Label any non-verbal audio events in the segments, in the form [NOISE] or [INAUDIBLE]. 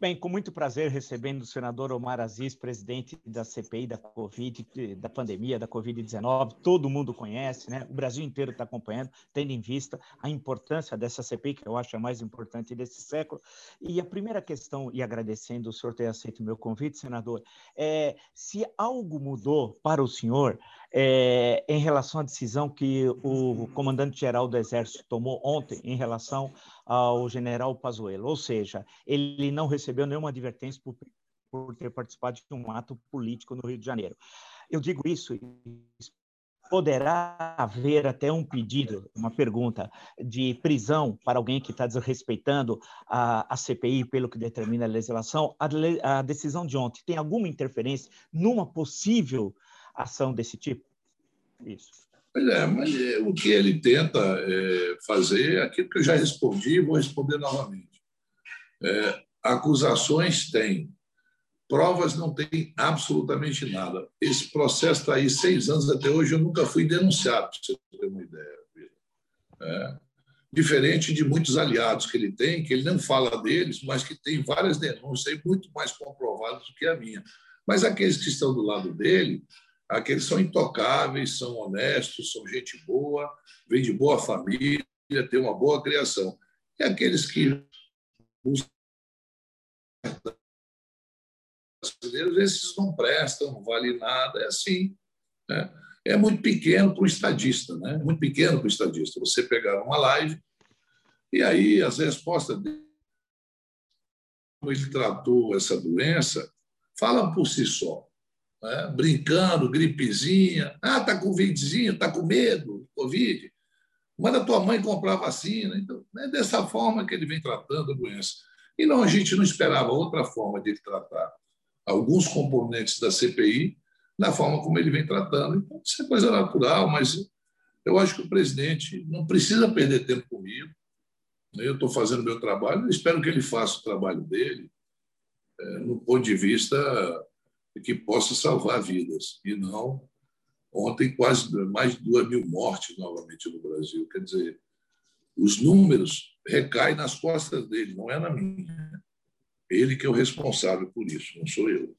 Bem, com muito prazer recebendo o senador Omar Aziz, presidente da CPI da Covid, da pandemia da Covid-19. Todo mundo conhece, né? O Brasil inteiro está acompanhando, tendo em vista a importância dessa CPI, que eu acho a mais importante desse século. E a primeira questão, e agradecendo o senhor ter aceito o meu convite, senador, é se algo mudou para o senhor é, em relação à decisão que o comandante-geral do Exército tomou ontem em relação ao general Pazuello, ou seja, ele não recebeu nenhuma advertência por, por ter participado de um ato político no Rio de Janeiro. Eu digo isso poderá haver até um pedido, uma pergunta de prisão para alguém que está desrespeitando a, a, CPI pelo que determina a legislação. A, a, decisão de ontem tem alguma interferência numa possível ação desse tipo? Isso. Pois é, mas é, o que ele tenta é, fazer aquilo que eu já respondi e vou responder novamente. É, acusações tem, provas não tem absolutamente nada. Esse processo está aí seis anos até hoje, eu nunca fui denunciado, para você ter uma ideia. É, diferente de muitos aliados que ele tem, que ele não fala deles, mas que tem várias denúncias muito mais comprovadas do que a minha. Mas aqueles que estão do lado dele Aqueles são intocáveis, são honestos, são gente boa, vêm de boa família, têm uma boa criação. E aqueles que brasileiros, esses não prestam, não vale nada, é assim. Né? É muito pequeno para o estadista, né? muito pequeno para o estadista. Você pegar uma live e aí as respostas dele, como ele tratou essa doença, falam por si só né? brincando, gripezinha. Ah, está com covidzinho, está com medo, Covid. Manda tua mãe comprar vacina. Então, é dessa forma que ele vem tratando a doença. E não, a gente não esperava outra forma de ele tratar alguns componentes da CPI da forma como ele vem tratando. Então, isso é coisa natural, mas eu acho que o presidente não precisa perder tempo comigo. Eu estou fazendo meu trabalho, espero que ele faça o trabalho dele, é, no ponto de vista que possa salvar vidas, e não ontem quase mais de duas mil mortes novamente no Brasil. Quer dizer, os números recaem nas costas dele, não é na minha. Ele que é o responsável por isso, não sou eu.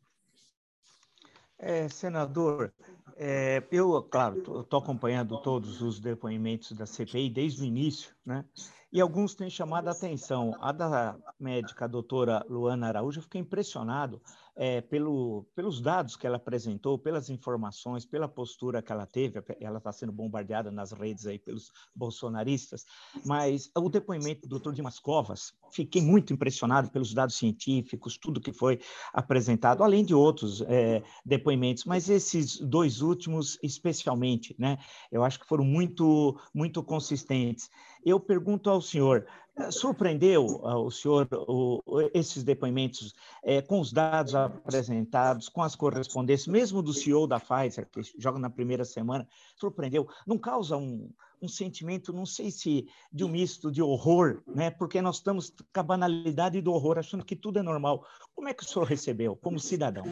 É, senador, é, eu, claro, estou acompanhando todos os depoimentos da CPI desde o início, né? E alguns têm chamado a atenção. A da médica, a doutora Luana Araújo, eu fiquei impressionado é, pelo, pelos dados que ela apresentou, pelas informações, pela postura que ela teve. Ela está sendo bombardeada nas redes aí pelos bolsonaristas. Mas o depoimento do doutor Dimas Covas, fiquei muito impressionado pelos dados científicos, tudo que foi apresentado, além de outros é, depoimentos. Mas esses dois últimos, especialmente, né? Eu acho que foram muito, muito consistentes. Eu pergunto ao senhor, surpreendeu ah, o senhor o, esses depoimentos é, com os dados apresentados, com as correspondências, mesmo do CEO da Pfizer, que joga na primeira semana, surpreendeu? Não causa um, um sentimento, não sei se de um misto de horror, né? porque nós estamos com a banalidade do horror, achando que tudo é normal. Como é que o senhor recebeu, como cidadão?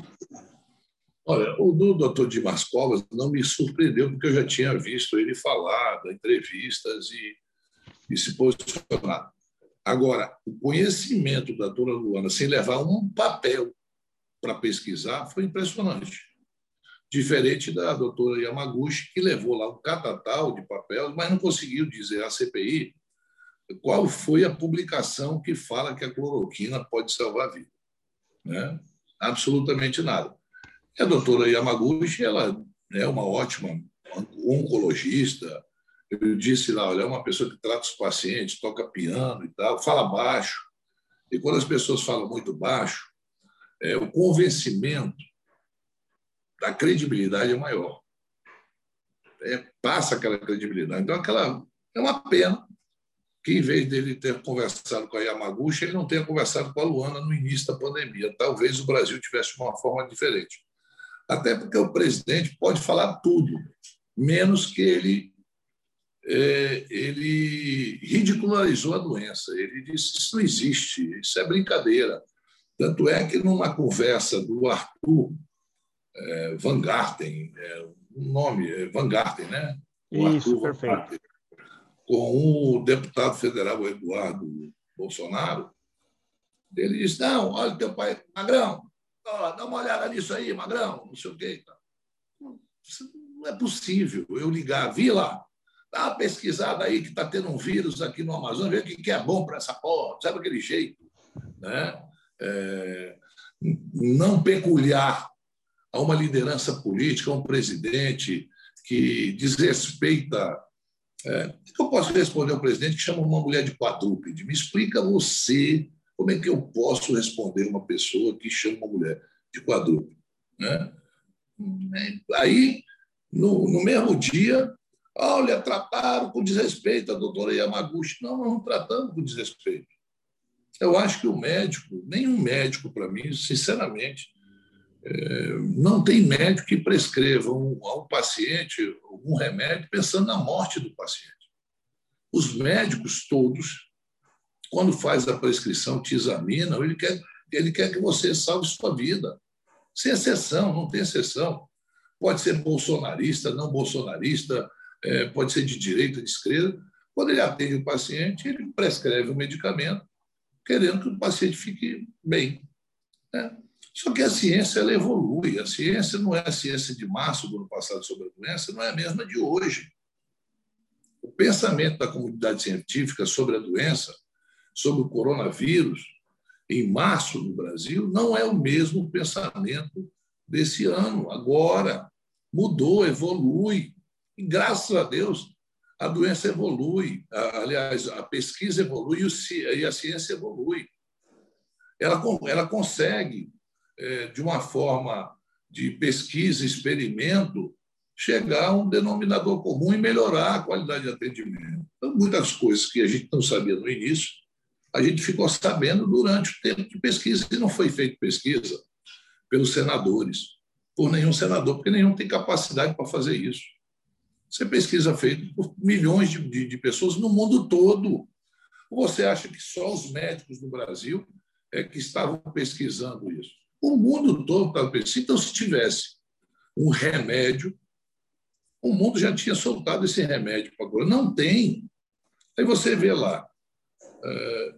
Olha, o do doutor Dimas Covas não me surpreendeu, porque eu já tinha visto ele falar, entrevistas e e se posicionar. Agora, o conhecimento da doutora Luana, sem levar um papel para pesquisar, foi impressionante. Diferente da doutora Yamaguchi, que levou lá um catatal de papel, mas não conseguiu dizer à CPI qual foi a publicação que fala que a cloroquina pode salvar a vida. Né? Absolutamente nada. E a doutora Yamaguchi ela é uma ótima oncologista, eu disse lá, olha, é uma pessoa que trata os pacientes, toca piano e tal, fala baixo. E quando as pessoas falam muito baixo, é, o convencimento da credibilidade é maior. É, passa aquela credibilidade. Então, aquela é uma pena que, em vez dele ter conversado com a Yamaguchi, ele não tenha conversado com a Luana no início da pandemia. Talvez o Brasil tivesse uma forma diferente. Até porque o presidente pode falar tudo, menos que ele é, ele ridicularizou a doença. Ele disse: Isso não existe, isso é brincadeira. Tanto é que, numa conversa do Arthur é, Van Garten, é, o nome é Van Garten, né? O isso, Arthur perfeito. Garten, com o deputado federal Eduardo Bolsonaro, Ele disse: Não, olha teu pai, Magrão, ó, dá uma olhada nisso aí, Magrão, não sei o quê. Não é possível eu ligar, vi lá, dá uma pesquisada aí que está tendo um vírus aqui no Amazonas, vê o que é bom para essa porra, sabe aquele jeito. Né? É, não peculiar a uma liderança política, a um presidente que desrespeita. É, que eu posso responder ao presidente que chama uma mulher de quadrúpede? Me explica você como é que eu posso responder uma pessoa que chama uma mulher de quadrúpede? Né? Aí, no, no mesmo dia, olha, trataram com desrespeito a doutora Yamaguchi. Não, nós não tratamos com desrespeito. Eu acho que o médico, nenhum médico, para mim, sinceramente, é, não tem médico que prescreva a um paciente algum remédio pensando na morte do paciente. Os médicos todos, quando faz a prescrição, te examinam, ele quer, ele quer que você salve sua vida. Sem exceção, não tem exceção. Pode ser bolsonarista, não bolsonarista, é, pode ser de direita, de esquerda. Quando ele atende o paciente, ele prescreve o medicamento, querendo que o paciente fique bem. Né? Só que a ciência ela evolui. A ciência não é a ciência de março do ano passado sobre a doença, não é a mesma de hoje. O pensamento da comunidade científica sobre a doença, sobre o coronavírus, em março no Brasil, não é o mesmo pensamento desse ano. Agora mudou, evolui. E graças a Deus, a doença evolui. Aliás, a pesquisa evolui e a ciência evolui. Ela, ela consegue é, de uma forma de pesquisa, experimento, chegar a um denominador comum e melhorar a qualidade de atendimento. Então, muitas coisas que a gente não sabia no início, a gente ficou sabendo durante o tempo de pesquisa, e não foi feita pesquisa pelos senadores, por nenhum senador, porque nenhum tem capacidade para fazer isso. Isso é pesquisa feita por milhões de, de, de pessoas no mundo todo. Ou você acha que só os médicos no Brasil é que estavam pesquisando isso? O mundo todo estava pensando. Então, se tivesse um remédio, o mundo já tinha soltado esse remédio para agora. Não tem. Aí você vê lá. É...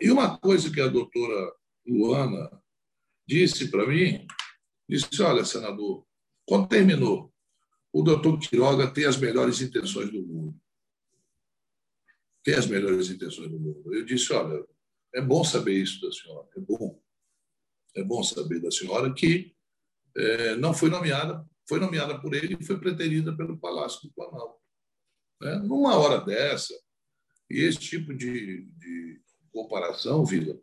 E uma coisa que a doutora Luana disse para mim, disse, olha, senador, quando terminou, o doutor Quiroga tem as melhores intenções do mundo. Tem as melhores intenções do mundo. Eu disse, olha, é bom saber isso da senhora, é bom é bom saber da senhora que é, não foi nomeada, foi nomeada por ele e foi preterida pelo Palácio do Planalto. Né? Numa hora dessa, e esse tipo de, de comparação, Vila,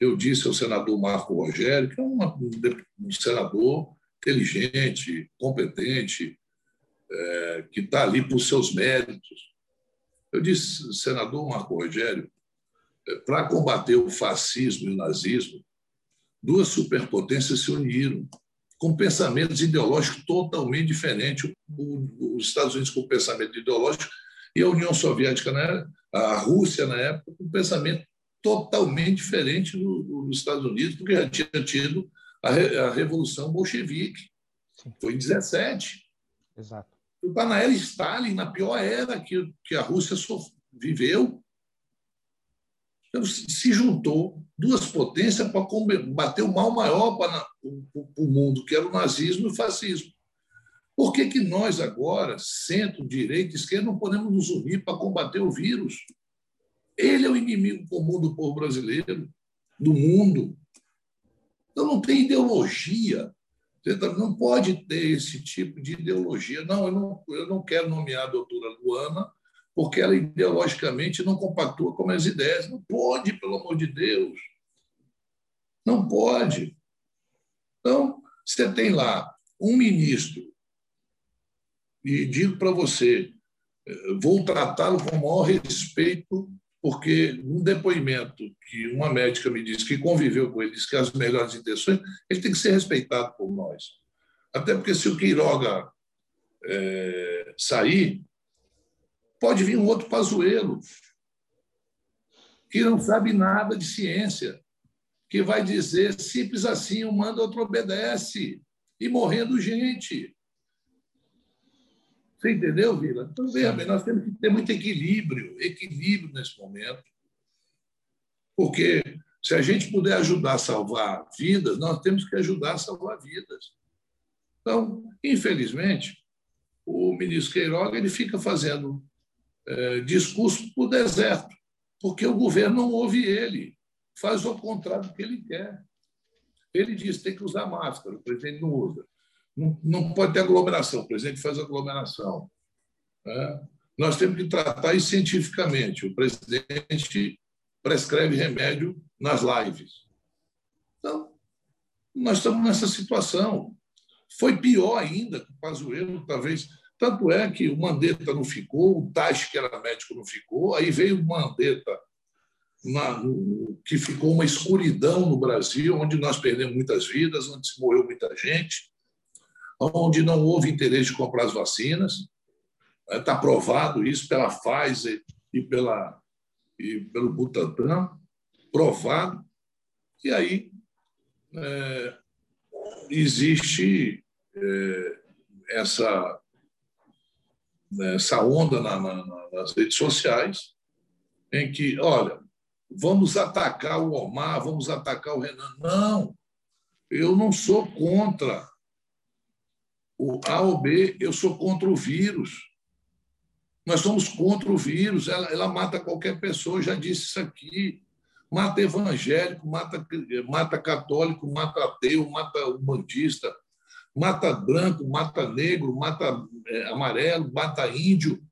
eu disse ao senador Marco Rogério, que é um senador inteligente, competente, é, que está ali por seus méritos. Eu disse, senador Marco Rogério, é, para combater o fascismo e o nazismo, duas superpotências se uniram com pensamentos ideológicos totalmente diferentes. Os Estados Unidos com pensamento ideológico e a União Soviética, né? a Rússia, na época, com pensamento totalmente diferente dos Estados Unidos, porque já tinha tido a, Revolução Bolchevique. Sim. Foi em 17. Exato. O Panael Stalin, na pior era que, que a Rússia viveu, então, se juntou duas potências para combater o mal maior para o mundo, que era o nazismo e o fascismo. Por que, que nós agora, centro, direita, esquerda, não podemos nos unir para combater o vírus? Ele é o inimigo comum do povo brasileiro, do mundo. Então não tem ideologia. Não pode ter esse tipo de ideologia. Não, eu não, eu não quero nomear a doutora Luana porque ela ideologicamente não compactua com as ideias. Não pode, pelo amor de Deus. Não pode. Então, você tem lá um ministro, e digo para você, vou tratá-lo com o maior respeito, porque um depoimento que uma médica me disse que conviveu com ele, disse que as melhores intenções, ele tem que ser respeitado por nós. Até porque se o Queiroga é, sair, pode vir um outro Pazuello, que não sabe nada de ciência, que vai dizer simples assim, um manda, outro obedece, e morrendo gente. Você entendeu, Vila? Então, veja bem, nós temos que ter muito equilíbrio, equilíbrio nesse momento, porque Se a gente puder ajudar a salvar vidas, nós temos que ajudar a salvar vidas. Então, infelizmente, o ministro Queiroga ele fica fazendo é, discurso para o deserto, porque o governo não ouve ele, faz o contrário do que ele quer. Ele diz que tem que usar máscara, o presidente não usa. Não, pode ter aglomeração, o presidente faz aglomeração. Né? Nós temos que tratar isso cientificamente. O presidente prescreve remédio nas lives. Então, nós estamos nessa situação. Foi pior ainda com o Pazuello, talvez. Tanto é que o Mandetta não ficou, o Tach, que era médico, não ficou, aí veio o Mandetta, na, no, que ficou uma escuridão no Brasil, onde nós perdemos muitas vidas, onde se morreu muita gente, onde não houve interesse de comprar as vacinas. Está provado isso pela Pfizer e, pela, e pelo Butantan, provado. E aí é, existe é, essa, essa onda na, na, nas redes sociais em que, olha, vamos atacar o Omar, vamos atacar o Renan. Não, eu não sou contra o A ou B, eu sou contra o vírus. Nós somos contra o vírus, ela, ela mata qualquer pessoa, já disse isso aqui. Mata evangélico, mata, mata católico, mata ateu, mata humanista, mata branco, mata negro, mata é, amarelo, mata índio,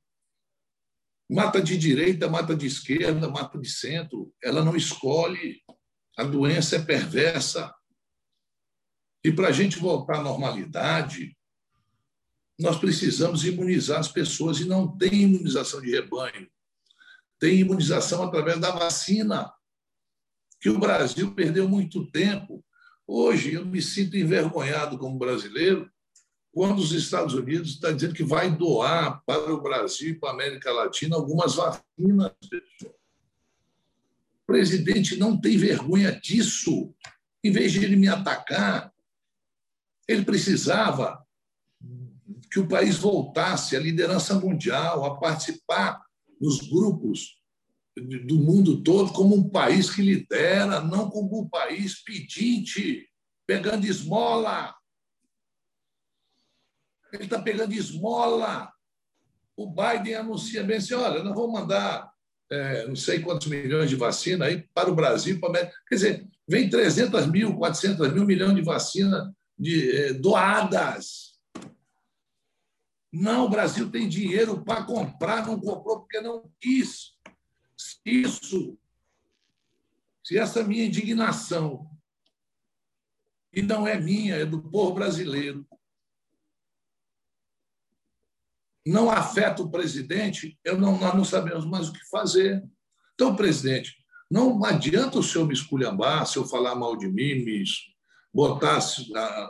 mata de direita, mata de esquerda, mata de centro. Ela não escolhe. A doença é perversa. E para a gente voltar à normalidade, nós precisamos imunizar as pessoas e não tem imunização de rebanho. Tem imunização através da vacina, que o Brasil perdeu muito tempo. Hoje eu me sinto envergonhado como brasileiro quando os Estados Unidos estão dizendo que vai doar para o Brasil e para a América Latina algumas vacinas. O presidente não tem vergonha disso. Em vez de ele me atacar, ele precisava que o país voltasse à liderança mundial, a participar nos grupos do mundo todo como um país que lidera, não como um país pedinte, pegando esmola. Ele está pegando esmola. O Biden anuncia bem assim: olha, nós vamos mandar é, não sei quantos milhões de vacina aí para o Brasil, para a América. Quer dizer, vem 300 mil, 400 mil milhões de vacina de, é, doadas. Não, o Brasil tem dinheiro para comprar, não comprou porque não quis. Isso, se essa minha indignação, e não é minha, é do povo brasileiro, não afeta o presidente, eu não, nós não sabemos mais o que fazer. Então, presidente, não adianta o senhor me esculhambar, se eu falar mal de mim, me botar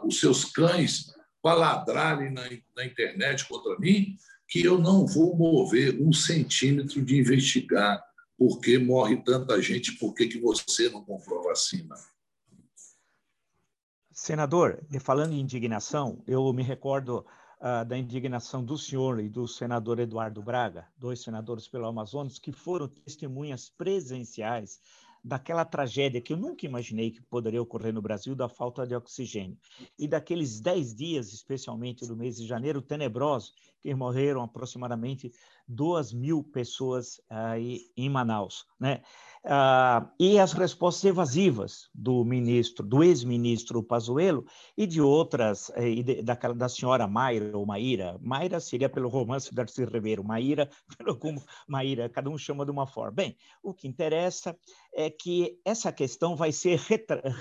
os seus cães para ladrarem na, na internet contra mim, que eu não vou mover um centímetro de investigar por que morre tanta gente, por que, que você não comprou vacina. Senador, falando em indignação, eu me recordo uh, da indignação do senhor e do senador Eduardo Braga, dois senadores pelo Amazonas, que foram testemunhas presenciais daquela tragédia que eu nunca imaginei que poderia ocorrer no Brasil, da falta de oxigênio. E daqueles dez dias, especialmente do mês de janeiro, tenebroso, que morreram aproximadamente duas mil pessoas aí em Manaus. Né? Ah, e as respostas evasivas do ministro, do ex-ministro Pazuello e de outras, eh, e de, daquela, da senhora Mayra ou Maíra. Mayra seria pelo romance de Darcy Ribeiro, Maíra, [LAUGHS] pelo como Maíra, cada um chama de uma forma. Bem, o que interessa é que essa questão vai ser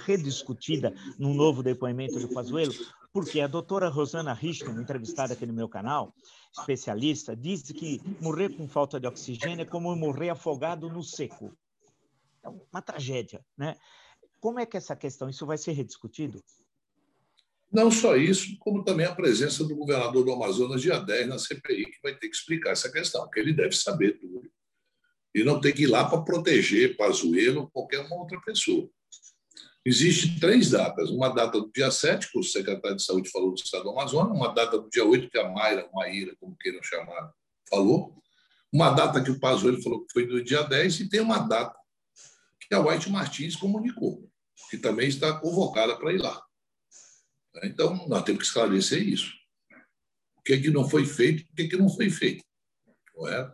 rediscutida num novo depoimento do Pazuello, porque a doutora Rosana Richman, entrevistada aqui no meu canal, especialista, disse que morrer com falta de oxigênio é como morrer afogado no seco. É uma tragédia, né? Como é que essa questão, isso vai ser rediscutido? Não só isso, como também a presença do governador do Amazonas, dia 10, na CPI, que vai ter que explicar essa questão, porque ele deve saber tudo. E não tem que ir lá para proteger Pazuello ou qualquer uma outra pessoa. Existem três datas. Uma data do dia 7, que o secretário de Saúde falou do Estado do Amazonas, uma data do dia 8, que a Mayra, Maíra, como queiram chamar, falou, uma data que o Pazuello falou que foi do dia 10, e tem uma data que a White Martins comunicou, que também está convocada para ir lá. Então, nós temos que esclarecer isso. O que, é que não foi feito, o que, é que não foi feito. Não é?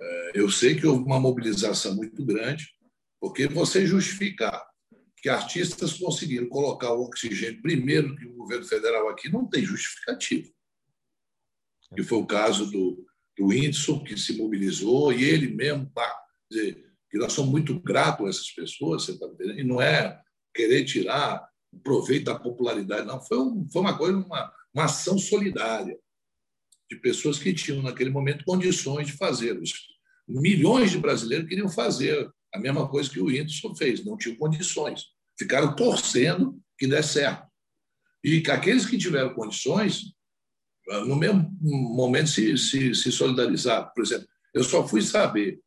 é? Eu sei que houve uma mobilização muito grande, porque você justificar que artistas conseguiram colocar o oxigênio primeiro que o governo federal aqui não tem justificativo. Que foi o caso do, do Whindersson, que se mobilizou, e ele mesmo, pá, dizer, que nós somos muito gratos a essas pessoas, você está entendendo? E não é querer tirar proveito da popularidade, não. Foi, um, foi uma coisa, uma, uma ação solidária de pessoas que tinham, naquele momento, condições de fazer. Milhões de brasileiros queriam fazer a mesma coisa que o Whindersson fez, não tinham condições. Ficaram torcendo que desse certo. E que aqueles que tiveram condições, no mesmo momento, se, se, se solidarizaram. Por exemplo, eu só fui saber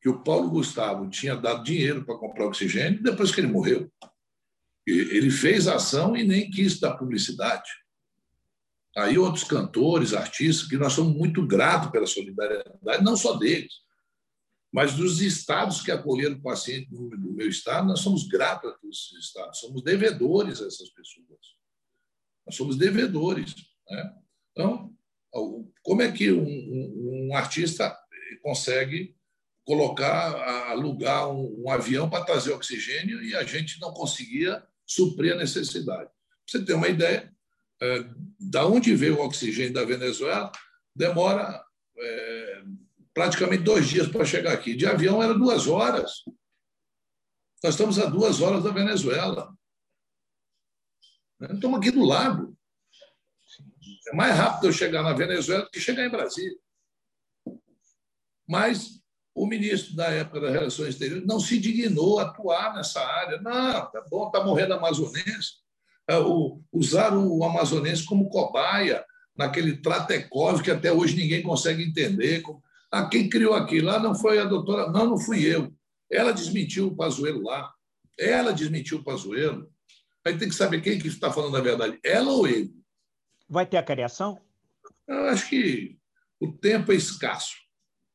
que o Paulo Gustavo tinha dado dinheiro para comprar oxigênio depois que ele morreu. Ele fez ação e nem quis dar publicidade. Aí outros cantores, artistas, que nós somos muito gratos pela solidariedade, não só deles, mas dos estados que acolheram o paciente no, meu estado, nós somos gratos a todos esses estados, somos devedores a essas pessoas. Nós somos devedores. Né? Então, como é que um, um, um artista consegue colocar, alugar um, um avião para trazer oxigênio e a gente não conseguia suprir a necessidade? Pra você ter uma ideia, é, da onde veio o oxigênio da Venezuela, demora é, praticamente dois dias para chegar aqui. De avião era duas horas. Nós estamos a duas horas da Venezuela. Estamos aqui do lado. É mais rápido eu chegar na Venezuela do que chegar em Brasília. Mas o ministro da época das Relações Exteriores não se dignou a atuar nessa área. Não, tá bom, está morrendo amazonense. É, usaram o amazonense como cobaia naquele Tratecov que até hoje ninguém consegue entender. Ah, quem criou aquilo lá não foi a doutora, não, não fui eu. Ela desmentiu o Pazuello lá. Ela desmentiu o Pazuello. Aí tem que saber quem que está falando a verdade, ela ou ele. Vai ter a cariação? Eu acho que o tempo é escasso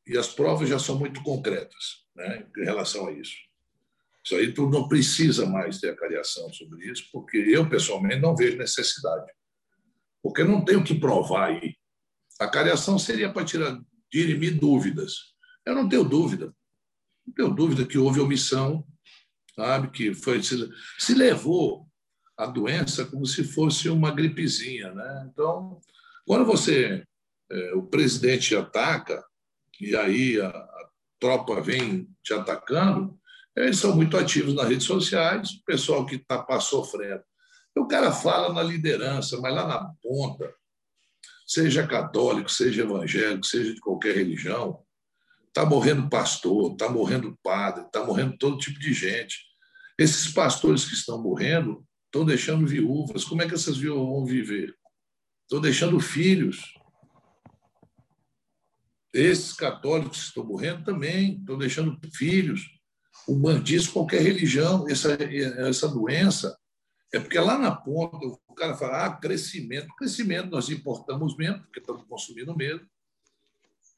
e as provas já são muito concretas né, em relação a isso. Isso aí tu não precisa mais ter a cariação sobre isso, porque eu, pessoalmente, não vejo necessidade. Porque não tenho que provar aí. A cariação seria para tirar dirimir dúvidas. Eu não tenho dúvida. Não tenho dúvida que houve omissão, sabe? Que foi se, se levou a doença como se fosse uma gripezinha, né? Então, quando você é, o presidente ataca e aí a, a tropa vem te atacando, eles são muito ativos nas redes sociais, o pessoal que está sofrendo. O cara fala na liderança, mas lá na ponta, seja católico, seja evangélico, seja de qualquer religião, está morrendo pastor, está morrendo padre, está morrendo todo tipo de gente. Esses pastores que estão morrendo estão deixando viúvas. Como é que essas viúvas vão viver? Estão deixando filhos. Esses católicos que estão morrendo também estão deixando filhos. O bandismo, qualquer religião, essa, essa doença é porque lá na ponta o cara fala, ah, crescimento. Crescimento nós importamos mesmo, porque estamos consumindo mesmo.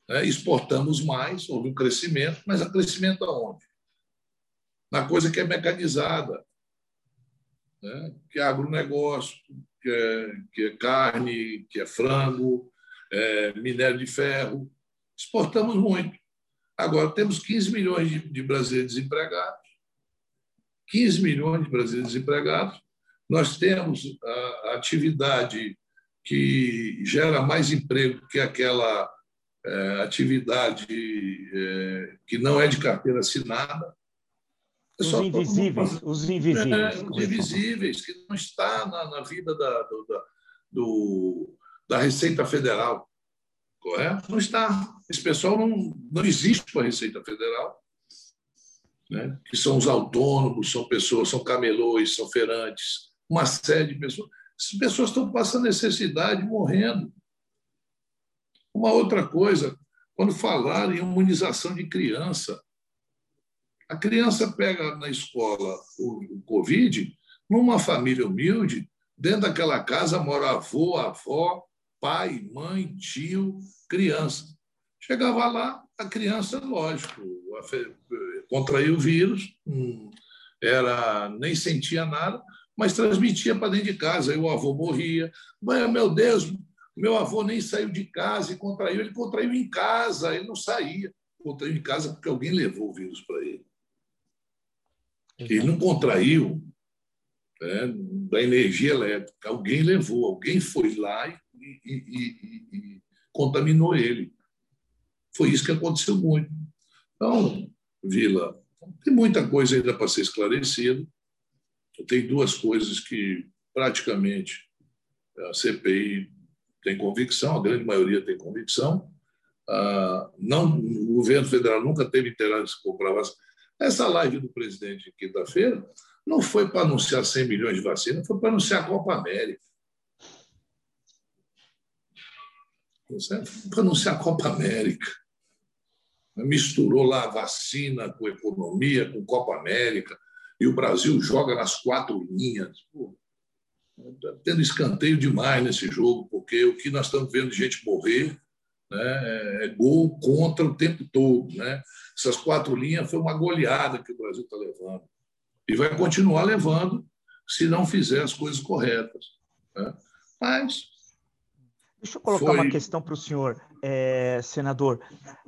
Né? Exportamos mais, houve um crescimento, mas o crescimento aonde? Na coisa que é mecanizada, né? que é agronegócio, que é, que é carne, que é frango, é minério de ferro. Exportamos muito. Agora, temos 15 milhões de, de brasileiros desempregados. 15 milhões de brasileiros desempregados nós temos a atividade que gera mais emprego que aquela é, atividade é, que não é de carteira assinada. É os invisíveis, os invisíveis. É, os invisíveis, que não está na, na vida da, do, da, do, da Receita Federal. Correto? Não está. Esse pessoal não, não existe para a Receita Federal. Né? que são os autônomos, são pessoas, são camelões, são feirantes, uma série de pessoas. Essas pessoas estão passando necessidade, morrendo. Uma outra coisa, quando falaram em imunização de criança, a criança pega na escola o, Covid, numa família humilde, dentro daquela casa mora avô, avó, pai, mãe, tio, criança. Chegava lá, a criança, lógico, contraía o vírus, hum, era nem sentia nada, mas transmitia para dentro de casa. Aí o avô morria. Mas, meu Deus, meu avô nem saiu de casa e contraiu. Ele contraiu em casa, ele não saía. Contraiu em casa porque alguém levou o vírus para ele. Ele não contraiu né, da energia elétrica. Alguém levou, alguém foi lá e, e, e, e contaminou ele. Foi isso que aconteceu muito. Então, Vila, tem muita coisa ainda para ser esclarecida. Tem duas coisas que praticamente a CPI tem convicção, a grande maioria tem convicção. Ah, não, o governo federal nunca teve interesse em comprar vacina. Essa live do presidente quinta-feira não foi para anunciar 100 milhões de vacinas, foi para anunciar a Copa América. Foi para anunciar a Copa América misturou lá vacina com economia, com Copa América, e o Brasil joga nas quatro linhas. Está tendo escanteio demais nesse jogo, porque o que nós estamos vendo de gente morrer né, é gol contra o tempo todo. Né? Essas quatro linhas foi uma goleada que o Brasil está levando. E vai continuar levando se não fizer as coisas corretas. Né? Mas Deixa eu colocar Foi... uma questão para o senhor, é, senador.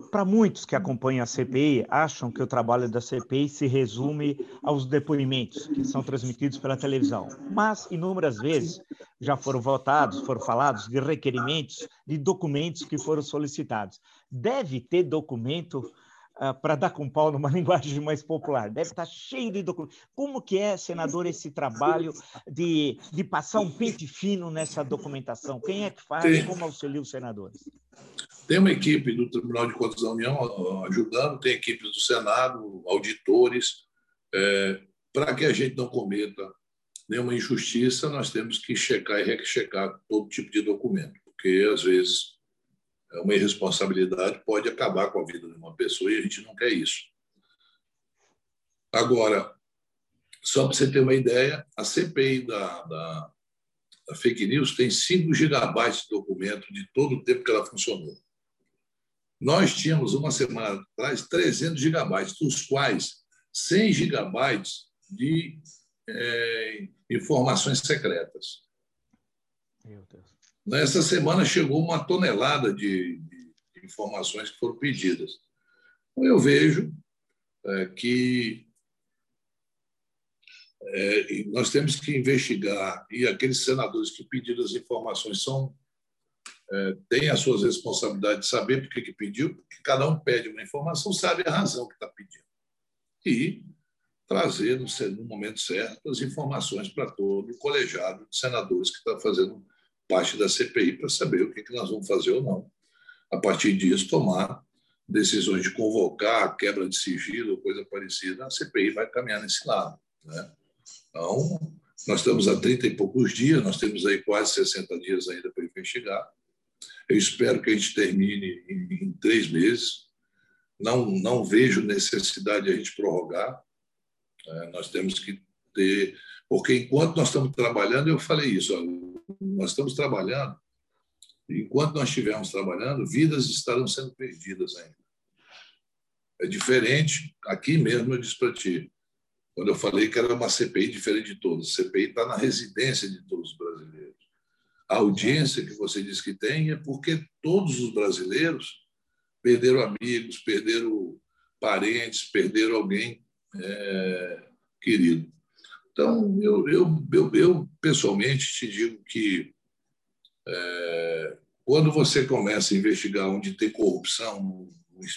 Para muitos que acompanham a CPI, acham que o trabalho da CPI se resume aos depoimentos que são transmitidos pela televisão. Mas, inúmeras vezes, já foram votados, foram falados de requerimentos, de documentos que foram solicitados. Deve ter documento uh, para dar com pau numa [LAUGHS] linguagem mais popular. Deve estar cheio de documentos. Como que é, senador, esse trabalho de, de passar um pente fino nessa documentação? Quem é que faz? Tem, como auxilia os senadores? Tem uma equipe do Tribunal de Contas da União ajudando, tem equipes do Senado, auditores. É, para que a gente não cometa nenhuma injustiça, nós temos que checar e rechecar todo tipo de documento, porque às vezes uma irresponsabilidade pode acabar com a vida de uma pessoa e a gente não quer isso. Agora, só para você ter uma ideia, a CPI da, da, da fake news tem 5 gigabytes de documento de todo o tempo que ela funcionou. Nós tínhamos, uma semana atrás, 300 gigabytes, dos quais 100 gigabytes de é, informações secretas. Meu Deus. Nessa semana chegou uma tonelada de, de informações que foram pedidas. Então, eu vejo é, que é, nós temos que investigar, e aqueles senadores que pediram as informações são é, têm as suas responsabilidades de saber por que, que pediu, porque cada um pede uma informação, sabe a razão que está pedindo. E trazer, no momento certo, as informações para todo o colegiado de senadores que está fazendo parte da CPI para saber o que, que nós vamos fazer ou não. A partir disso, tomar decisões de convocar, quebra de sigilo, coisa parecida, a CPI vai caminhar nesse lado. Né? Então, nós estamos há 30 e poucos dias, nós temos aí quase 60 dias ainda para investigar. Eu espero que a gente termine em, em três meses. Não, não vejo necessidade de a gente prorrogar. É, nós temos que ter. Porque enquanto nós estamos trabalhando, eu falei isso, nós estamos trabalhando, enquanto nós estivermos trabalhando, vidas estarão sendo perdidas ainda. É diferente, aqui mesmo eu disse para ti, quando eu falei que era uma CPI diferente de todas. A CPI está na residência de todos os brasileiros. A audiência que você diz que tem é porque todos os brasileiros perderam amigos, perderam parentes, perderam alguém é, querido. Então, eu, eu, eu, eu pessoalmente te digo que é, quando você começa a investigar onde tem corrupção,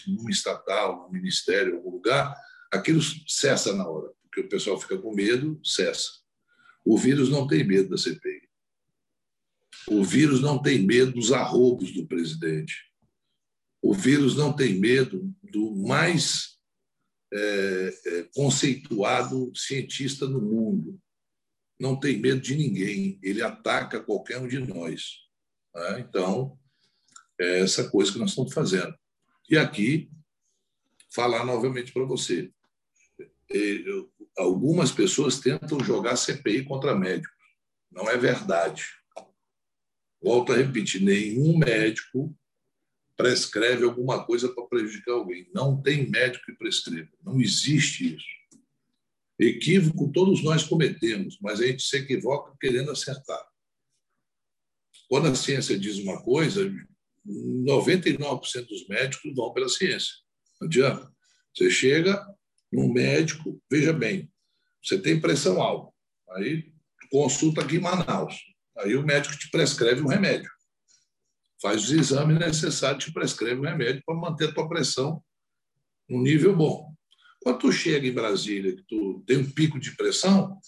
num estatal, no ministério, em algum lugar, aquilo cessa na hora, porque o pessoal fica com medo, cessa. O vírus não tem medo da CPI. O vírus não tem medo dos arrobos do presidente. O vírus não tem medo do mais conceituado cientista no mundo. Não tem medo de ninguém, ele ataca qualquer um de nós. Né? Então, é essa coisa que nós estamos fazendo. E aqui, falar novamente para você. É, algumas pessoas tentam jogar CPI contra médicos. Não é verdade. Volto a repetir: nenhum médico prescreve alguma coisa para prejudicar alguém. Não tem médico que prescreva. Não existe isso. Equívoco todos nós cometemos, mas a gente se equivoca querendo acertar. Quando a ciência diz uma coisa, 99% dos médicos vão pela ciência. Não adianta. Você chega num médico, veja bem, você tem pressão alta, aí consulta aqui em Manaus, aí o médico te prescreve um remédio, faz os exames necessários, te prescreve um remédio para manter a tua pressão num nível bom. Quando tu chega em Brasília, que tu tem um pico de pressão,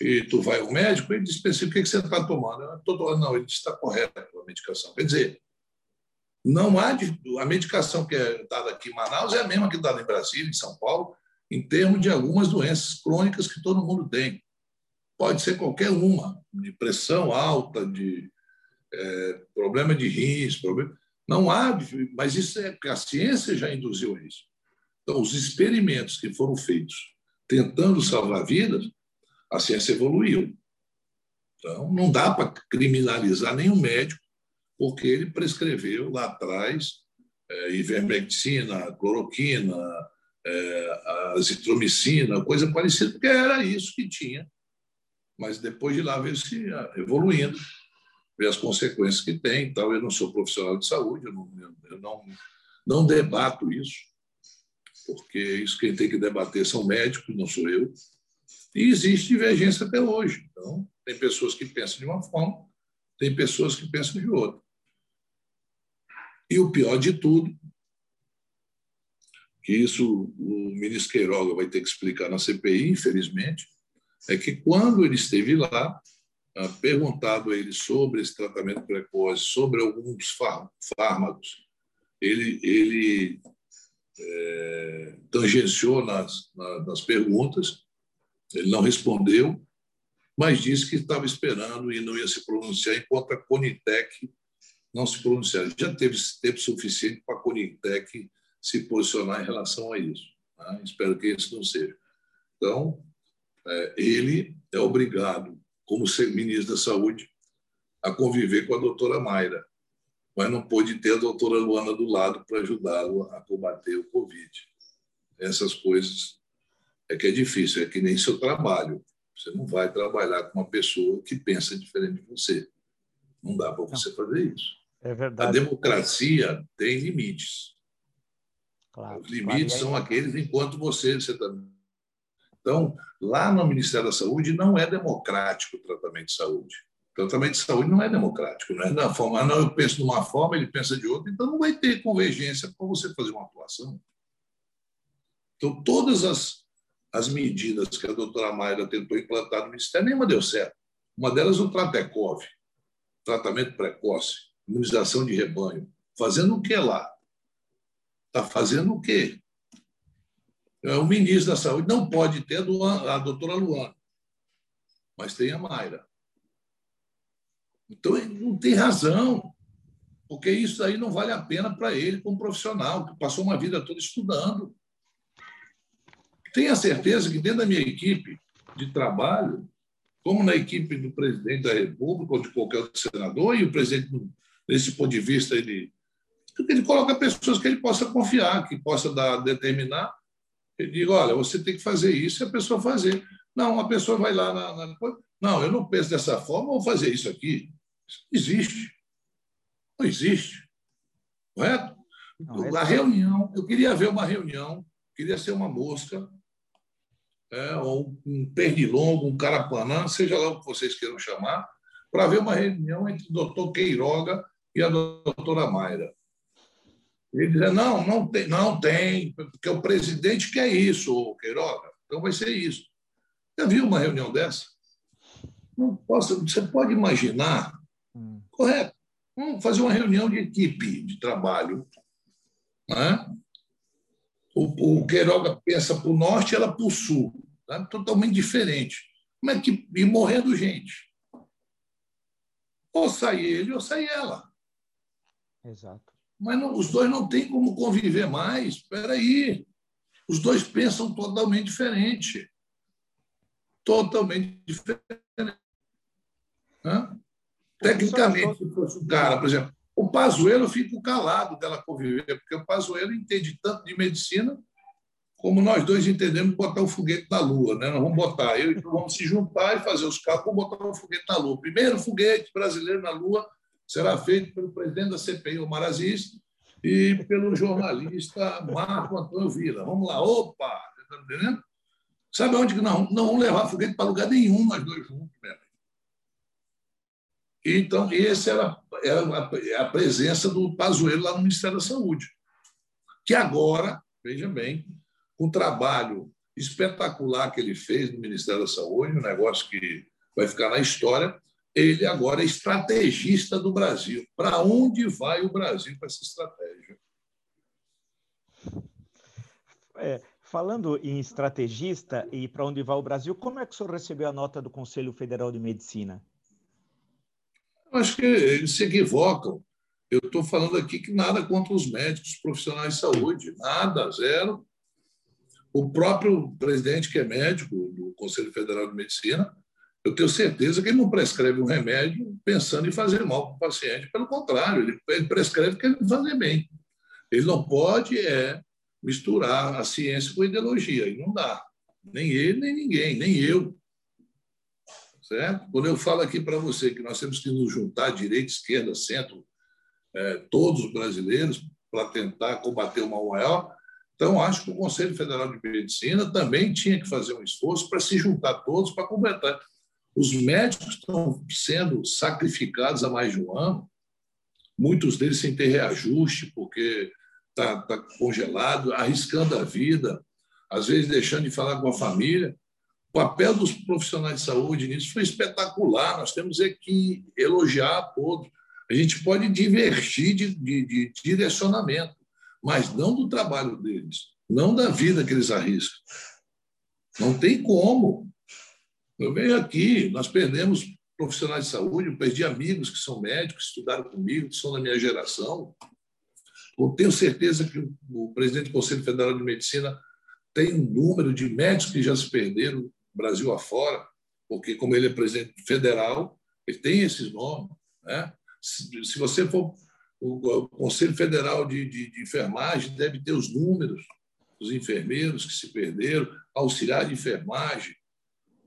e tu vai ao médico, ele diz o que você está tomando. Eu estou tomando, não, ele está correto a medicação. Quer dizer, não há a medicação que é dada aqui em Manaus é a mesma que é dada em Brasília, em São Paulo, em termos de algumas doenças crônicas que todo mundo tem. Pode ser qualquer uma, de pressão alta, de é, problema de rins, problema. Não há, mas isso é a ciência já induziu isso. Então, os experimentos que foram feitos tentando salvar vidas, a ciência evoluiu. Então, não dá para criminalizar nenhum médico porque ele prescreveu lá atrás é, ivermectina, cloroquina, é, azitromicina, coisa parecida, porque era isso que tinha. Mas depois de lá veio se evoluindo, ver as consequências que tem. Então, eu não sou profissional de saúde, eu não, eu não, não debato isso, porque isso quem tem que debater são médicos, não sou eu. E existe divergência até hoje. Então, tem pessoas que pensam de uma forma, tem pessoas que pensam de outra. E o pior de tudo, que isso o ministro Queiroga vai ter que explicar na CPI, infelizmente, é que quando ele esteve lá, perguntado a ele sobre esse tratamento precoce, sobre alguns fármacos, ele, ele é, tangenciou nas, nas perguntas, ele não respondeu, mas disse que estava esperando e não ia se pronunciar enquanto a Conitec não se pronunciar. Já teve tempo suficiente para a Conitec se posicionar em relação a isso. Né? Espero que isso não seja. Então, é, ele é obrigado, como ministro da Saúde, a conviver com a doutora Mayra, mas não pôde ter a doutora Luana do lado para ajudá-lo a combater o Covid. Essas coisas é que é difícil, é que nem seu trabalho. Você não vai trabalhar com uma pessoa que pensa diferente de você. Não dá para você fazer isso. É verdade. A democracia tem limites. Claro, Os limites claro. são aqueles enquanto você, você também. Então, lá no Ministério da Saúde não é democrático o tratamento de saúde. O tratamento de saúde não é democrático, não é da forma, não, eu penso de uma forma, ele pensa de outra, então não vai ter convergência para você fazer uma atuação. Então, todas as, as medidas que a doutora Mayra tentou implantar no Ministério, nenhuma deu certo. Uma delas, o Tratecov, tratamento precoce imunização de rebanho. Fazendo o que lá? Está fazendo o quê? É, o ministro da Saúde não pode ter a, doutora Luana, mas tem a Mayra. Então, ele não tem razão, porque isso aí não vale a pena para ele como profissional, que passou uma vida toda estudando. Tenha certeza que dentro da minha equipe de trabalho, como na equipe do presidente da República ou de qualquer outro senador, e o presidente desse ponto de vista, ele, ele coloca pessoas que ele possa confiar, que possa dar, determinar. Ele diga, olha, você tem que fazer isso e a pessoa fazer. Não, a pessoa vai lá na, na Não, eu não penso dessa forma, vou fazer isso aqui. Isso não existe. Não existe. Correto? Não, a reunião, eu queria ver uma reunião, queria ser uma mosca, é, ou um pernilongo, um carapanã, seja lá o que vocês queiram chamar, para ver uma reunião entre o doutor Queiroga e a doutora Mayra. Ele dizia, não, não tem, não tem, porque o presidente quer isso, Queiroga, então vai ser isso. Já viu uma reunião dessa? Não posso, você pode imaginar, hum. correto, vamos fazer uma reunião de equipe de trabalho. Né? O, o Queiroga pensa para o norte, ela para o sul. Tá? Totalmente diferente. Como é que. E morrendo gente. Ou sai ele ou sai ela. Exato. Mas não, os dois não têm como conviver mais. Espera aí. Os dois pensam totalmente diferente. Totalmente diferente. Hã? Tecnicamente, se fosse um cara, por exemplo, O Pazuello fica calado dela conviver, porque o Pazuello entende tanto de medicina como nós dois entendemos botar o foguete na Lua. Né? Nós vamos botar, eu e tu vamos se juntar e fazer os cálculos para botar o foguete na Lua. Primeiro foguete brasileiro na Lua será feito pelo presidente da CPI, Omar Aziz, e pelo jornalista Marco Antônio Vila. Vamos lá, opa! Está entendendo? Sabe onde que não, não vamos levar foguete para lugar nenhum, nós dois juntos mesmo. Então, essa era, era a presença do Pazuello lá no Ministério da Saúde, que agora, veja bem, com o trabalho espetacular que ele fez no Ministério da Saúde, um negócio que vai ficar na história, ele agora é estrategista do Brasil. Para onde vai o Brasil com essa estratégia? É, falando em estrategista e para onde vai o Brasil, como é que o senhor recebeu a nota do Conselho Federal de Medicina? Eu acho que eles se equivocam. Eu estou falando aqui que nada contra os médicos profissionais de saúde, nada, zero. O próprio presidente, que é médico do Conselho Federal de Medicina, eu tenho certeza que ele não prescreve um remédio pensando em fazer mal para o paciente. Pelo contrário, ele, prescreve que ele fazer bem. Ele não pode é, misturar a ciência com a ideologia, e não dá. Nem ele, nem ninguém, nem eu. Certo? Quando eu falo aqui para você que nós temos que nos juntar, direita, esquerda, centro, é, todos os brasileiros, para tentar combater o mal maior, então, acho que o Conselho Federal de Medicina também tinha que fazer um esforço para se juntar todos para completar. Os médicos estão sendo sacrificados há mais de um ano, muitos deles sem ter reajuste, porque está tá congelado, arriscando a vida, às vezes deixando de falar com a família. O papel dos profissionais de saúde nisso foi espetacular. Nós temos é que elogiar a todos. A gente pode divertir de, de, de direcionamento mas não do trabalho deles, não da vida que eles arriscam. Não tem como. Eu venho aqui, nós perdemos profissionais de saúde, eu perdi amigos que são médicos, estudaram comigo, que são da minha geração. Eu tenho certeza que o presidente do Conselho Federal de Medicina tem um número de médicos que já se perderam Brasil afora, porque, como ele é presidente federal, ele tem esses nomes. Né? Se, se você for o Conselho Federal de, de, de, Enfermagem deve ter os números dos enfermeiros que se perderam, auxiliar de enfermagem.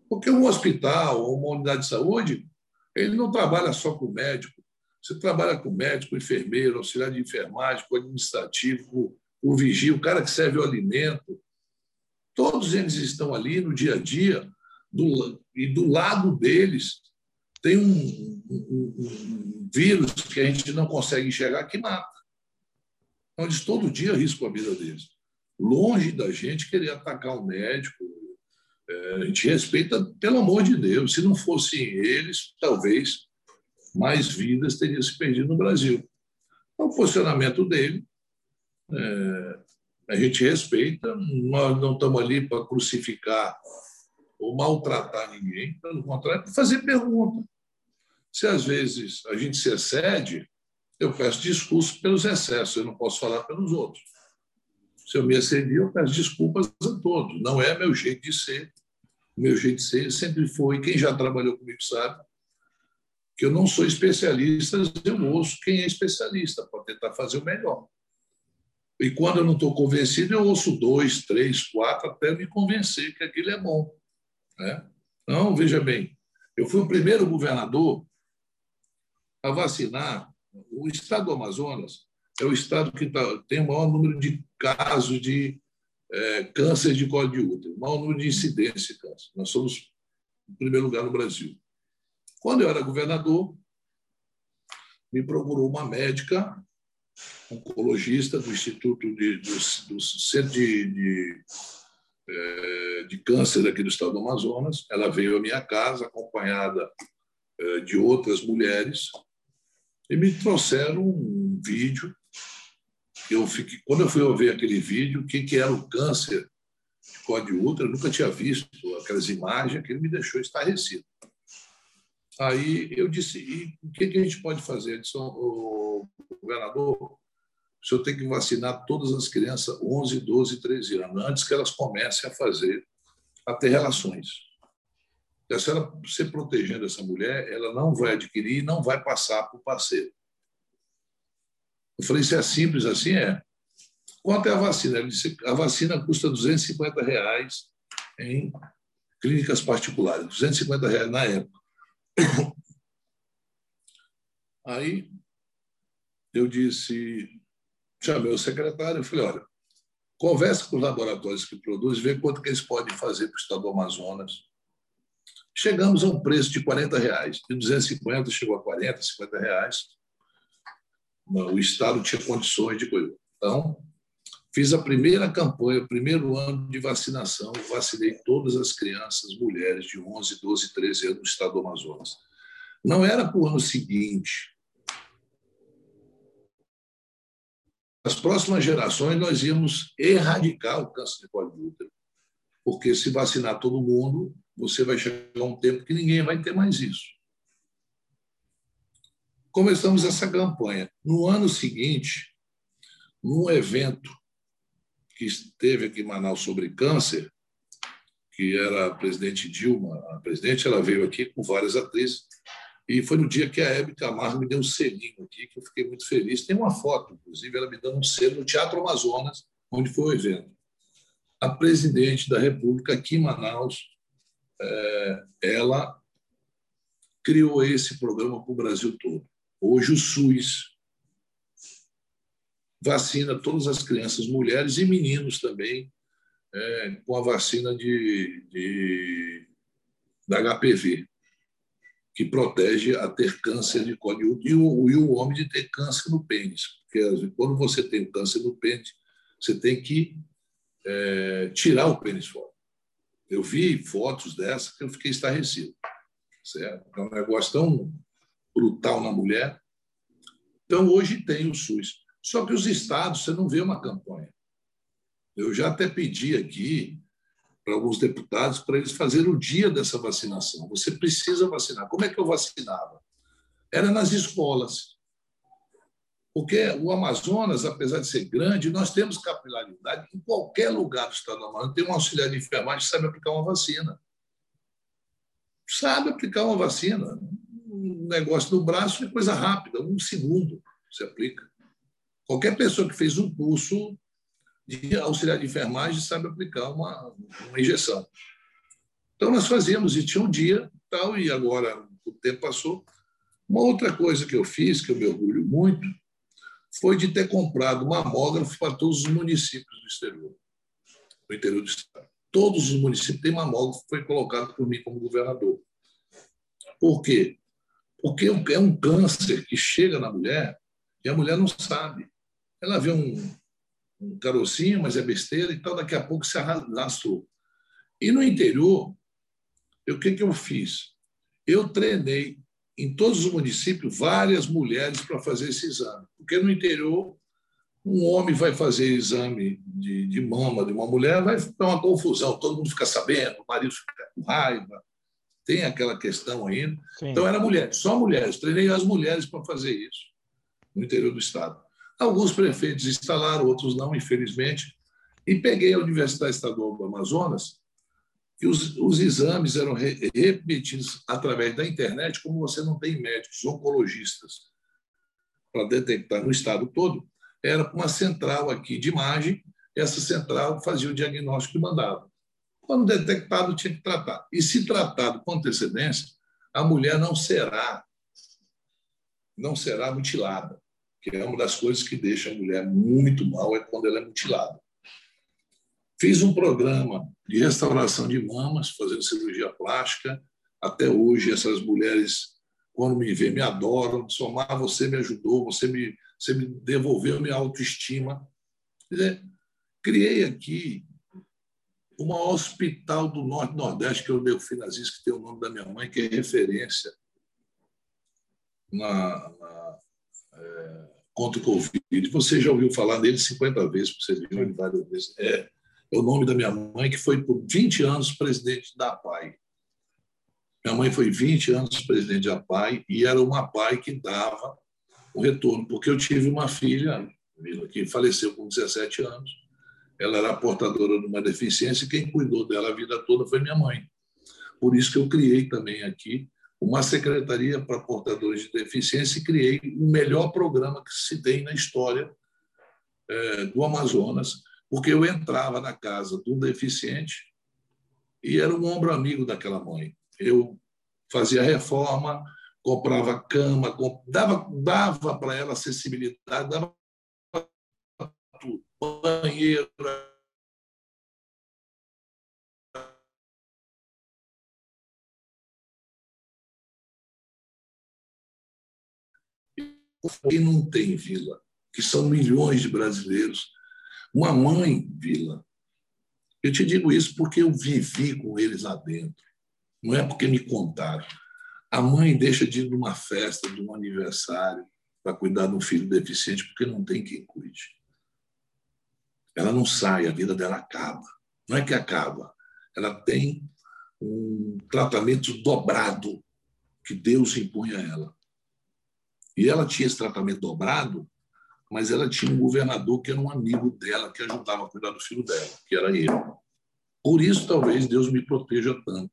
Porque um hospital ou uma unidade de saúde, ele não trabalha só com médico. Você trabalha com médico, enfermeiro, auxiliar de enfermagem, com administrativo, o vigia, o cara que serve o alimento. Todos eles estão ali no dia a dia, do, e do lado deles tem um, um, um, vírus que a gente não consegue enxergar que mata. Então, eles todo dia arriscam a vida deles. Longe da gente querer atacar o médico. É, a gente respeita, pelo amor de Deus. Se não fossem eles, talvez mais vidas teriam se perdido no Brasil. Então, o posicionamento dele, é, a gente respeita. Nós não estamos ali para crucificar ou maltratar ninguém, pelo contrário, para fazer pergunta. Se às vezes a gente se excede, eu peço desculpas pelos excessos, eu não posso falar pelos outros. Se eu me excedi, eu peço desculpas a todos. Não é meu jeito de ser. Meu jeito de ser sempre foi, quem já trabalhou comigo sabe, que eu não sou especialista, eu ouço quem é especialista, para tentar fazer o melhor. E quando eu não estou convencido, eu ouço dois, três, quatro, até me convencer que aquilo é bom. Né? Então, veja bem, eu fui o primeiro governador a vacinar. O estado do Amazonas é o estado que tá, tem o maior número de casos de é, câncer de colo de útero, o maior número de incidência de câncer. Nós somos em primeiro lugar no Brasil. Quando eu era governador, me procurou uma médica oncologista do Instituto de, do, do Centro de, de, é, de Câncer aqui do estado do Amazonas. Ela veio à minha casa acompanhada é, de outras mulheres e me trouxeram um vídeo. Eu fiquei, quando eu fui ver aquele vídeo, o que, que era o câncer de útero, eu nunca tinha visto aquelas imagens, aquilo me deixou estarrecido. Aí eu disse, e o que, que a gente pode fazer? Ele disse, o governador, o senhor tem que vacinar todas as crianças 11, 12, 13 anos, antes que elas comecem a fazer, a ter relações. Então, se ela se protegendo essa mulher, ela não vai adquirir e não vai passar para o parceiro. Eu falei, se é simples assim, é. Quanto é a vacina? Ele disse, a vacina custa 250 reais em clínicas particulares, 250 reais na época. [COUGHS] Aí eu disse, chamei o secretário e falei, olha, conversa com os laboratórios que produzem, vê quanto que eles podem fazer para o estado do Amazonas. Chegamos a um preço de 40 reais. De 250 chegou a 40, 50 reais. O Estado tinha condições de coisa. Então, fiz a primeira campanha, o primeiro ano de vacinação. Vacinei todas as crianças, mulheres de 11, 12, 13 anos no estado do Amazonas. Não era para o ano seguinte, As próximas gerações, nós íamos erradicar o câncer de colo de útero, porque se vacinar todo mundo, você vai chegar a um tempo que ninguém vai ter mais isso. Começamos essa campanha. No ano seguinte, num evento que esteve aqui em Manaus sobre câncer, que era a presidente Dilma, a presidente, ela veio aqui com várias atrizes, e foi no dia que a Hebe Camargo me deu um selinho aqui, que eu fiquei muito feliz. Tem uma foto, inclusive, ela me dando um selo no Teatro Amazonas, onde foi o evento. A presidente da República, aqui em Manaus, é, ela criou esse programa para o Brasil todo. Hoje, o SUS vacina todas as crianças, mulheres e meninos também, é, com a vacina de, de, da HPV que protege a ter câncer de colo e o, e o homem de ter câncer no pênis. Porque quando você tem câncer no pênis, você tem que é, tirar o pênis fora. Eu vi fotos dessas que eu fiquei estarrecido. Certo? É um negócio tão brutal na mulher. Então, hoje tem o SUS. Só que os estados, você não vê uma campanha. Eu já até pedi aqui para alguns deputados para eles fazerem o dia dessa vacinação. Você precisa vacinar. Como é que eu vacinava? Era nas escolas. Porque o Amazonas, apesar de ser grande, nós temos capilaridade em qualquer lugar do estado do Amazonas. Tem um auxiliar de enfermagem que sabe aplicar uma vacina. Sabe aplicar uma vacina. Um negócio no braço é coisa rápida, um segundo se aplica. Qualquer pessoa que fez um curso de auxiliar de enfermagem sabe aplicar uma, uma injeção. Então, nós fazíamos, e tinha um dia, tal, e agora o tempo passou. Uma outra coisa que eu fiz, que eu me orgulho muito, foi de ter comprado mamógrafo para todos os municípios do exterior, do interior do estado. Todos os municípios têm mamógrafo, foi colocado por mim como governador. Por quê? Porque é um câncer que chega na mulher e a mulher não sabe. Ela vê um, um carocinho, mas é besteira e tal, daqui a pouco se arrastou. E no interior, o que, que eu fiz? Eu treinei em todos os municípios várias mulheres para fazer esse exame. Porque no interior, um homem vai fazer exame de, de mama de uma mulher, vai dar uma confusão, todo mundo fica sabendo, o marido fica com raiva, tem aquela questão ainda. Sim. Então, era mulher, só mulheres. Treinei as mulheres para fazer isso no interior do Estado. Alguns prefeitos instalaram, outros não, infelizmente. E peguei a Universidade Estadual do Amazonas, e os, os exames eram re, repetidos através da internet, como você não tem médicos oncologistas para detectar no estado todo, era uma central aqui de imagem, essa central fazia o diagnóstico e mandava. Quando detectado, tinha que tratar. E se tratado com antecedência, a mulher não será não será mutilada que é uma das coisas que deixa a mulher muito mal é quando ela é mutilada. Fiz um programa de restauração de mamas, fazendo cirurgia plástica. Até hoje, essas mulheres, quando me veem, me adoram. Somar, você me ajudou, você me, você me devolveu minha autoestima. Dizer, criei aqui o maior hospital do Norte Nordeste, que é o Delfim Aziz, que tem o nome da minha mãe, que é referência na, na é, contra o Covid. Você já ouviu falar dele 50 vezes, você viu ele várias vezes. É, é o nome da minha mãe, que foi por 20 anos presidente da APAI. Minha mãe foi 20 anos presidente da APAI e era uma APAI que dava o retorno, porque eu tive uma filha, que faleceu com 17 anos. Ela era portadora de uma deficiência e quem cuidou dela a vida toda foi minha mãe. Por isso que eu criei também aqui uma secretaria para portadores de deficiência e criei o melhor programa que se tem na história é, do Amazonas, porque eu entrava na casa de um deficiente e era um ombro amigo daquela mãe. Eu fazia reforma, comprava cama, dava, dava para ela acessibilidade, dava banheiro, Quem não tem vila, que são milhões de brasileiros, uma mãe vila. Eu te digo isso porque eu vivi com eles lá dentro. Não é porque me contaram. A mãe deixa de ir numa festa, de um aniversário, para cuidar de um filho deficiente, porque não tem quem cuide. Ela não sai, a vida dela acaba. Não é que acaba, ela tem um tratamento dobrado que Deus impõe a ela. E ela tinha esse tratamento dobrado, mas ela tinha um governador que era um amigo dela, que ajudava a cuidar do filho dela, que era eu. Por isso, talvez, Deus me proteja tanto.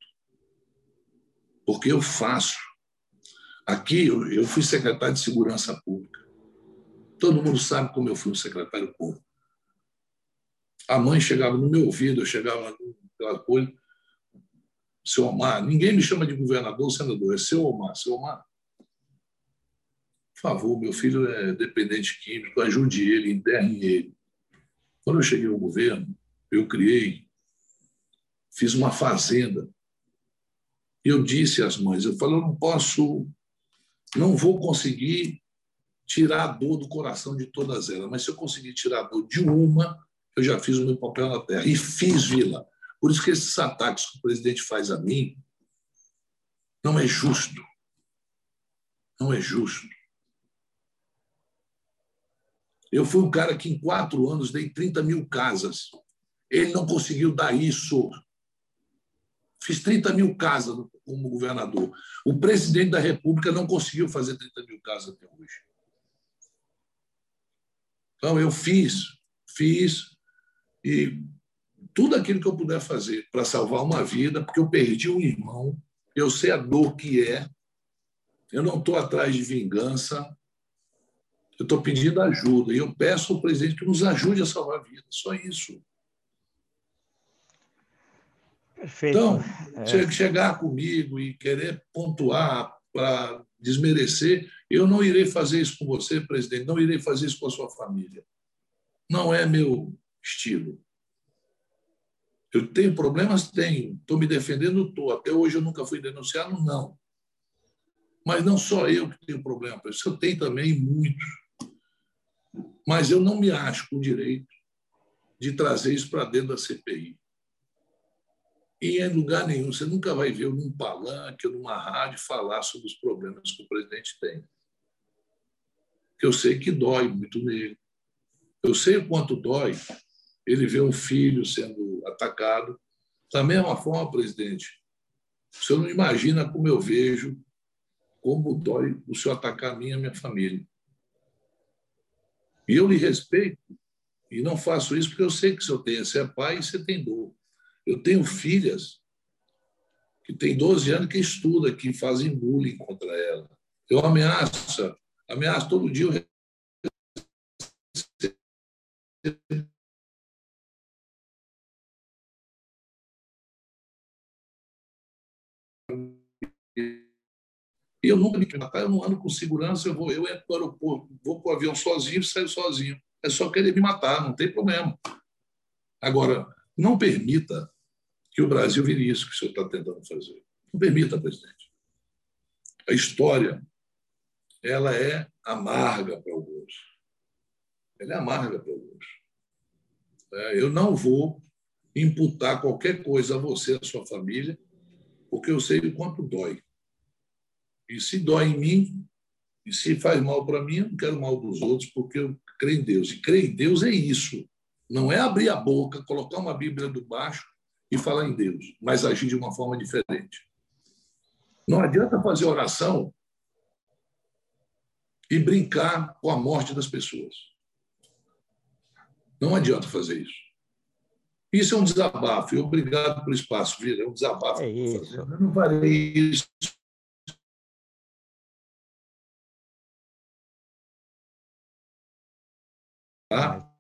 Porque eu faço. Aqui, eu fui secretário de Segurança Pública. Todo mundo sabe como eu fui um secretário público. A mãe chegava no meu ouvido, eu chegava pela coisa. Seu Omar, ninguém me chama de governador ou senador, é seu Omar. Seu Omar, favor, meu filho é dependente químico, ajude ele, interne ele. Quando eu cheguei ao governo, eu criei, fiz uma fazenda. E eu disse às mães, eu falei, eu não posso, não vou conseguir tirar a dor do coração de todas elas, mas se eu conseguir tirar a dor de uma, eu já fiz o meu papel na terra. E fiz, Vila. Por isso que esses ataques que o presidente faz a mim não é justo. Não é justo. Eu fui um cara que, em quatro anos, dei 30 mil casas. Ele não conseguiu dar isso. Fiz 30 mil casas como governador. O presidente da República não conseguiu fazer 30 mil casas até hoje. Então, eu fiz, fiz, e tudo aquilo que eu puder fazer para salvar uma vida, porque eu perdi um irmão, eu sei a dor que é, eu não estou atrás de vingança, eu estou pedindo ajuda e eu peço ao presidente que nos ajude a salvar vidas. Só isso. Perfeito. Então, é... chegar comigo e querer pontuar para desmerecer, eu não irei fazer isso com você, presidente, não irei fazer isso com a sua família. Não é meu estilo. Eu tenho problemas? Tenho. Estou me defendendo? Estou. Até hoje eu nunca fui denunciado? Não. Mas não só eu que tenho problema, isso eu tenho também muitos. Mas eu não me acho com direito de trazer isso para dentro da CPI. E em lugar nenhum, você nunca vai ver eu num palanque ou numa rádio falar sobre os problemas que o presidente tem. Eu sei que dói muito nele. Eu sei o quanto dói ele ver um filho sendo atacado. Da mesma forma, presidente, o senhor não imagina como eu vejo, como dói o senhor atacar a minha a minha família. E eu lhe respeito e não faço isso porque eu sei que se eu tenho, você é pai e você tem dor. Eu tenho filhas que têm 12 anos que estudam, que fazem bullying contra ela. Eu ameaço, ameaço todo dia. Eu eu nunca me matar, eu não ando com segurança, eu vou, eu entro no aeroporto, vou para o avião sozinho saio sozinho. É só querer me matar, não tem problema. Agora, não permita que o Brasil vire isso que o senhor está tentando fazer. Não permita, presidente. A história ela é amarga para alguns. Ela é amarga para alguns. É, eu não vou imputar qualquer coisa a você, a sua família, porque eu sei o quanto dói. E se dói em mim, e se faz mal para mim, eu não quero mal dos outros, porque eu creio em Deus. E crer em Deus é isso. Não é abrir a boca, colocar uma Bíblia do baixo e falar em Deus, mas agir de uma forma diferente. Não adianta fazer oração e brincar com a morte das pessoas. Não adianta fazer isso. Isso é um desabafo. E obrigado pelo espaço, Vira É um desabafo. É isso. Eu não farei isso Tá?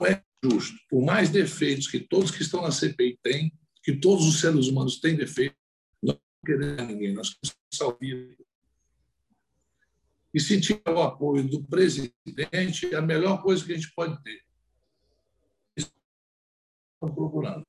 Não é justo. Por mais defeitos que todos que estão na CPI têm, que todos os seres humanos têm defeitos, nós não queremos ninguém, nós queremos salvar. E se tiver o apoio do presidente, é a melhor coisa que a gente pode ter. Procurando.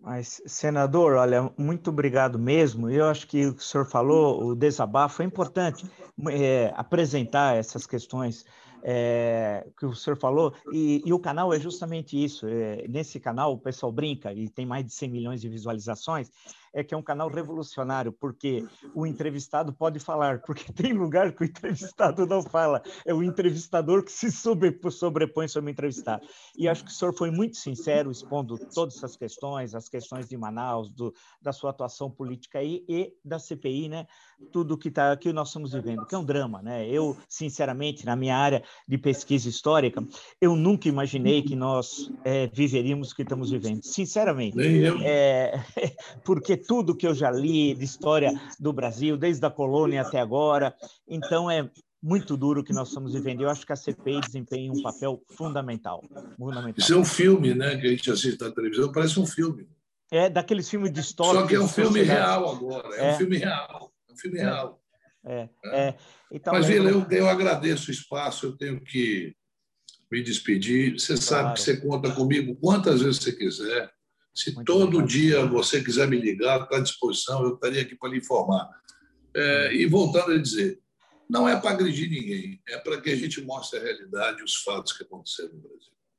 Mas, senador, olha, muito obrigado mesmo. Eu acho que o que o senhor falou, o desabafo, é importante é, apresentar essas questões é, que o senhor falou, e, e, o canal é justamente isso. É, nesse canal, o pessoal brinca, e tem mais de 100 milhões de visualizações, é que é um canal revolucionário, porque o entrevistado pode falar, porque [LAUGHS] tem lugar que o entrevistado não fala, é o entrevistador que se sobrepõe sobre o entrevistado. E acho que o senhor foi muito sincero, expondo todas essas questões, as questões de Manaus, do, da sua atuação política aí e da CPI, né? Tudo que, tá, que nós estamos vivendo, que é um drama, né? Eu, sinceramente, na minha área de pesquisa histórica, eu nunca imaginei que nós é, viveríamos o que estamos vivendo, sinceramente. É, [LAUGHS] porque tudo que eu já li de história do Brasil, desde a colônia até agora. Então, é muito duro o que nós estamos vivendo. Eu acho que a CPI desempenha um papel fundamental. fundamental. Isso é um filme, né? Que a gente assiste na televisão, parece um filme. É, daqueles filmes de história. Só que é um filme real agora, é, é, um filme real. É um filme é. real. É, é. Então, Mas, Vila, eu, eu agradeço o espaço, eu tenho que me despedir. Você claro. sabe que você conta comigo quantas vezes você quiser. Se Muito todo dia você quiser me ligar, está à disposição, eu estaria aqui para lhe informar. É, e voltando a dizer, não é para agredir ninguém, é para que a gente mostre a realidade e os fatos que aconteceram no Brasil.